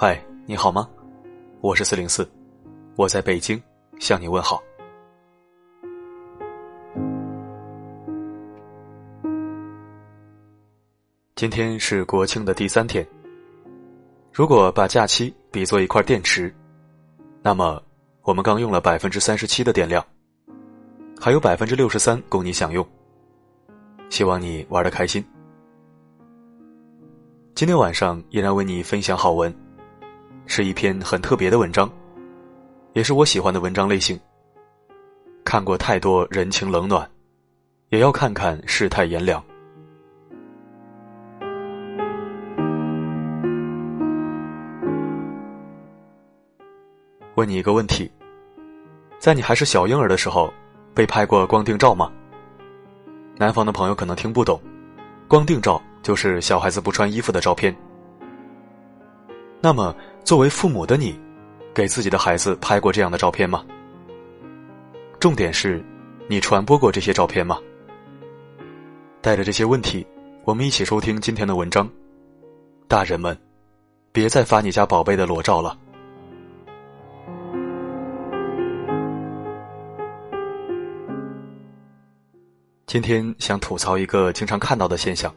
嗨，你好吗？我是四零四，我在北京向你问好。今天是国庆的第三天。如果把假期比作一块电池，那么我们刚用了百分之三十七的电量，还有百分之六十三供你享用。希望你玩的开心。今天晚上依然为你分享好文。是一篇很特别的文章，也是我喜欢的文章类型。看过太多人情冷暖，也要看看世态炎凉。问你一个问题：在你还是小婴儿的时候，被拍过光腚照吗？南方的朋友可能听不懂，光腚照就是小孩子不穿衣服的照片。那么，作为父母的你，给自己的孩子拍过这样的照片吗？重点是，你传播过这些照片吗？带着这些问题，我们一起收听今天的文章。大人们，别再发你家宝贝的裸照了。今天想吐槽一个经常看到的现象，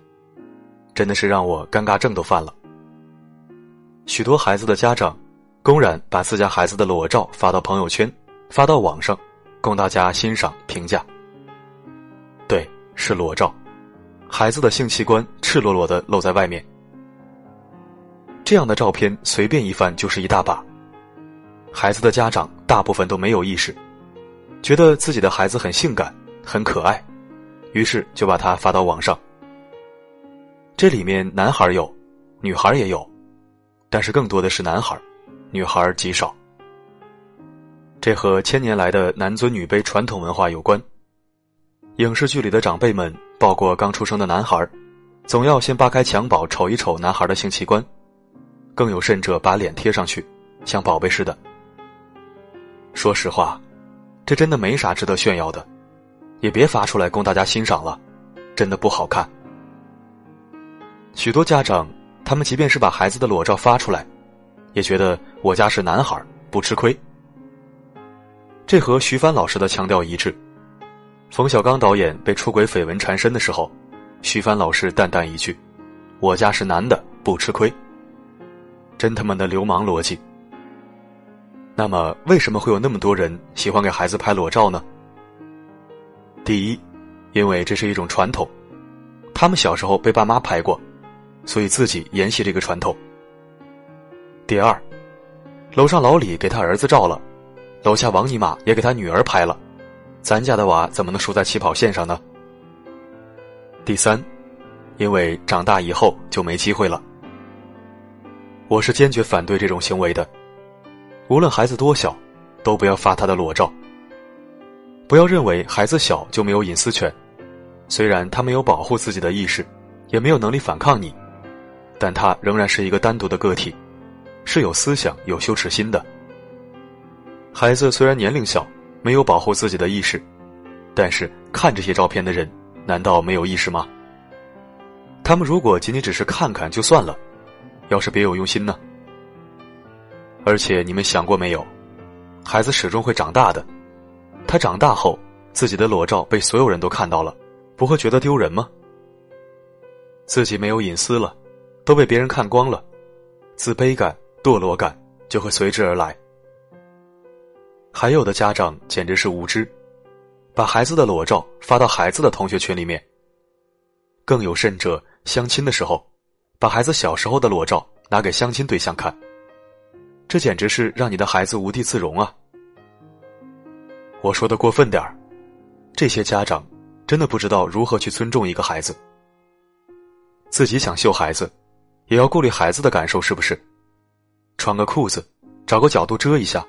真的是让我尴尬症都犯了。许多孩子的家长，公然把自家孩子的裸照发到朋友圈，发到网上，供大家欣赏评价。对，是裸照，孩子的性器官赤裸裸的露在外面。这样的照片随便一翻就是一大把。孩子的家长大部分都没有意识，觉得自己的孩子很性感、很可爱，于是就把它发到网上。这里面男孩有，女孩也有。但是更多的是男孩，女孩极少。这和千年来的男尊女卑传统文化有关。影视剧里的长辈们抱过刚出生的男孩，总要先扒开襁褓瞅一瞅男孩的性器官，更有甚者把脸贴上去，像宝贝似的。说实话，这真的没啥值得炫耀的，也别发出来供大家欣赏了，真的不好看。许多家长。他们即便是把孩子的裸照发出来，也觉得我家是男孩不吃亏。这和徐帆老师的强调一致。冯小刚导演被出轨绯闻缠身的时候，徐帆老师淡淡一句：“我家是男的不吃亏。”真他妈的流氓逻辑。那么，为什么会有那么多人喜欢给孩子拍裸照呢？第一，因为这是一种传统，他们小时候被爸妈拍过。所以自己沿袭这个传统。第二，楼上老李给他儿子照了，楼下王尼玛也给他女儿拍了，咱家的娃怎么能输在起跑线上呢？第三，因为长大以后就没机会了。我是坚决反对这种行为的，无论孩子多小，都不要发他的裸照。不要认为孩子小就没有隐私权，虽然他没有保护自己的意识，也没有能力反抗你。但他仍然是一个单独的个体，是有思想、有羞耻心的。孩子虽然年龄小，没有保护自己的意识，但是看这些照片的人，难道没有意识吗？他们如果仅仅只是看看就算了，要是别有用心呢？而且你们想过没有，孩子始终会长大的，他长大后自己的裸照被所有人都看到了，不会觉得丢人吗？自己没有隐私了。都被别人看光了，自卑感、堕落感就会随之而来。还有的家长简直是无知，把孩子的裸照发到孩子的同学群里面。更有甚者，相亲的时候，把孩子小时候的裸照拿给相亲对象看，这简直是让你的孩子无地自容啊！我说的过分点儿，这些家长真的不知道如何去尊重一个孩子，自己想秀孩子。也要顾虑孩子的感受，是不是？穿个裤子，找个角度遮一下，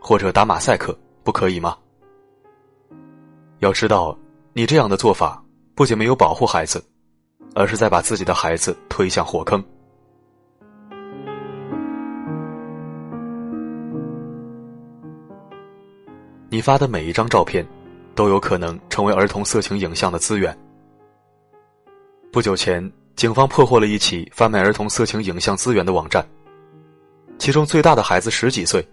或者打马赛克，不可以吗？要知道，你这样的做法不仅没有保护孩子，而是在把自己的孩子推向火坑。你发的每一张照片，都有可能成为儿童色情影像的资源。不久前。警方破获了一起贩卖儿童色情影像资源的网站。其中最大的孩子十几岁，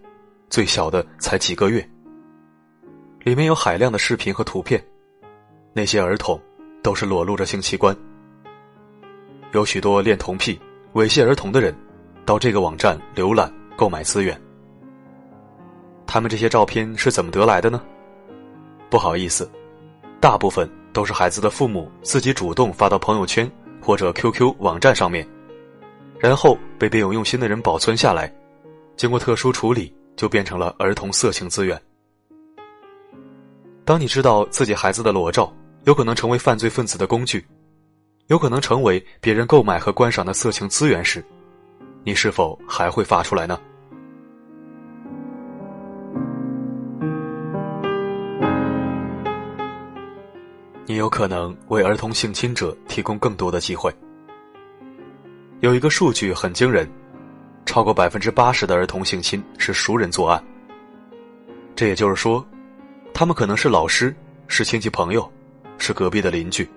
最小的才几个月。里面有海量的视频和图片，那些儿童都是裸露着性器官。有许多恋童癖、猥亵儿童的人，到这个网站浏览购买资源。他们这些照片是怎么得来的呢？不好意思，大部分都是孩子的父母自己主动发到朋友圈或者 QQ 网站上面，然后被别有用心的人保存下来，经过特殊处理，就变成了儿童色情资源。当你知道自己孩子的裸照有可能成为犯罪分子的工具，有可能成为别人购买和观赏的色情资源时，你是否还会发出来呢？有可能为儿童性侵者提供更多的机会。有一个数据很惊人，超过百分之八十的儿童性侵是熟人作案。这也就是说，他们可能是老师，是亲戚朋友，是隔壁的邻居。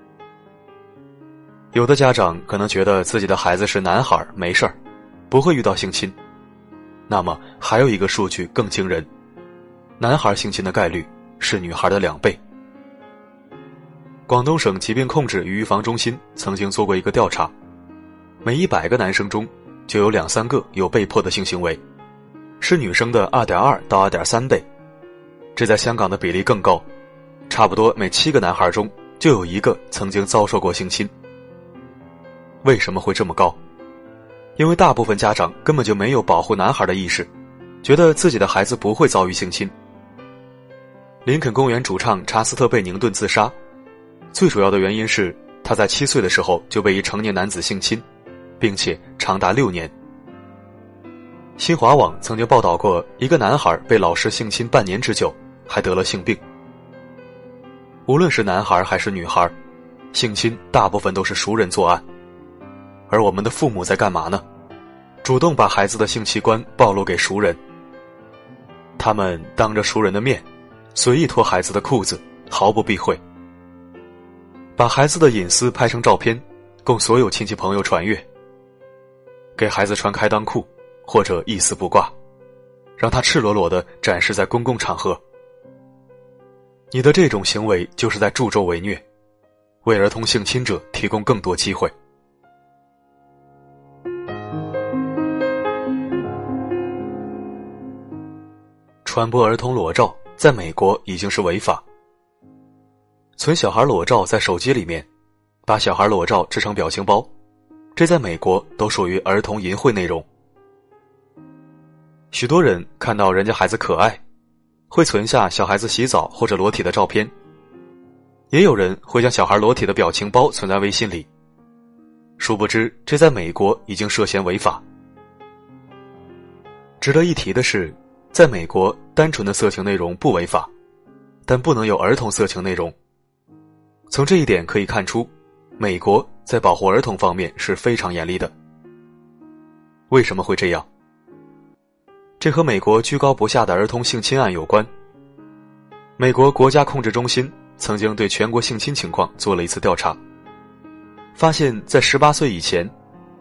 有的家长可能觉得自己的孩子是男孩，没事儿，不会遇到性侵。那么还有一个数据更惊人，男孩性侵的概率是女孩的两倍。广东省疾病控制与预防中心曾经做过一个调查，每一百个男生中就有两三个有被迫的性行为，是女生的二点二到二点三倍，这在香港的比例更高，差不多每七个男孩中就有一个曾经遭受过性侵。为什么会这么高？因为大部分家长根本就没有保护男孩的意识，觉得自己的孩子不会遭遇性侵。林肯公园主唱查斯特·贝宁顿自杀。最主要的原因是他在七岁的时候就被一成年男子性侵，并且长达六年。新华网曾经报道过一个男孩被老师性侵半年之久，还得了性病。无论是男孩还是女孩，性侵大部分都是熟人作案，而我们的父母在干嘛呢？主动把孩子的性器官暴露给熟人。他们当着熟人的面，随意脱孩子的裤子，毫不避讳。把孩子的隐私拍成照片，供所有亲戚朋友传阅。给孩子穿开裆裤，或者一丝不挂，让他赤裸裸的展示在公共场合。你的这种行为就是在助纣为虐，为儿童性侵者提供更多机会。传播儿童裸照在美国已经是违法。存小孩裸照在手机里面，把小孩裸照制成表情包，这在美国都属于儿童淫秽内容。许多人看到人家孩子可爱，会存下小孩子洗澡或者裸体的照片。也有人会将小孩裸体的表情包存在微信里。殊不知，这在美国已经涉嫌违法。值得一提的是，在美国，单纯的色情内容不违法，但不能有儿童色情内容。从这一点可以看出，美国在保护儿童方面是非常严厉的。为什么会这样？这和美国居高不下的儿童性侵案有关。美国国家控制中心曾经对全国性侵情况做了一次调查，发现，在十八岁以前，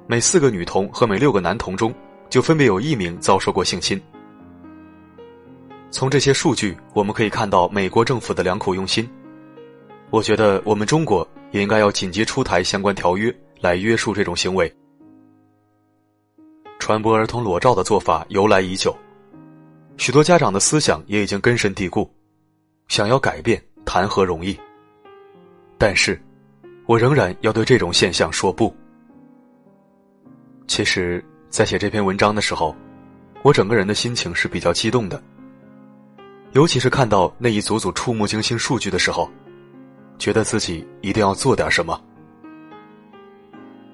每四个女童和每六个男童中，就分别有一名遭受过性侵。从这些数据，我们可以看到美国政府的良苦用心。我觉得我们中国也应该要紧急出台相关条约来约束这种行为。传播儿童裸照的做法由来已久，许多家长的思想也已经根深蒂固，想要改变谈何容易？但是，我仍然要对这种现象说不。其实，在写这篇文章的时候，我整个人的心情是比较激动的，尤其是看到那一组组触目惊心数据的时候。觉得自己一定要做点什么。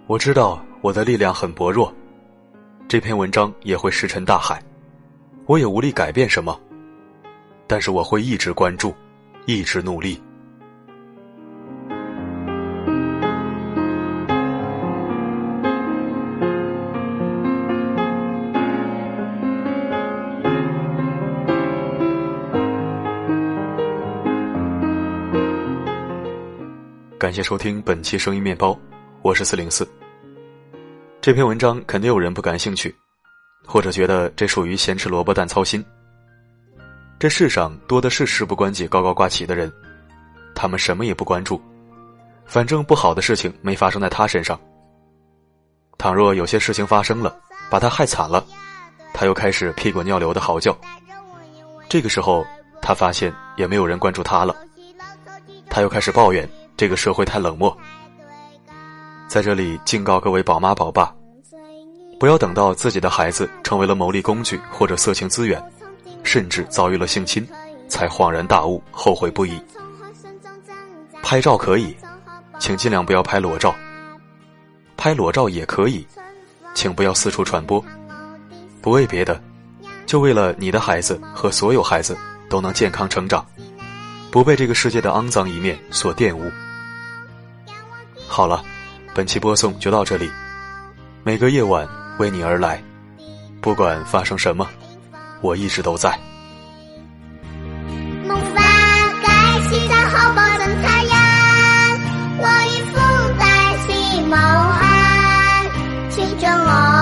我知道我的力量很薄弱，这篇文章也会石沉大海，我也无力改变什么。但是我会一直关注，一直努力。感谢收听本期声音面包，我是四零四。这篇文章肯定有人不感兴趣，或者觉得这属于咸吃萝卜淡操心。这世上多的是事不关己高高挂起的人，他们什么也不关注，反正不好的事情没发生在他身上。倘若有些事情发生了，把他害惨了，他又开始屁滚尿流的嚎叫。这个时候，他发现也没有人关注他了，他又开始抱怨这个社会太冷漠。在这里敬告各位宝妈宝爸，不要等到自己的孩子成为了牟利工具或者色情资源。甚至遭遇了性侵，才恍然大悟，后悔不已。拍照可以，请尽量不要拍裸照；拍裸照也可以，请不要四处传播。不为别的，就为了你的孩子和所有孩子都能健康成长，不被这个世界的肮脏一面所玷污。好了本期播送就到这里。每个夜晚为你而来不管发生什么我一直都在。梦吧太阳我已在青春我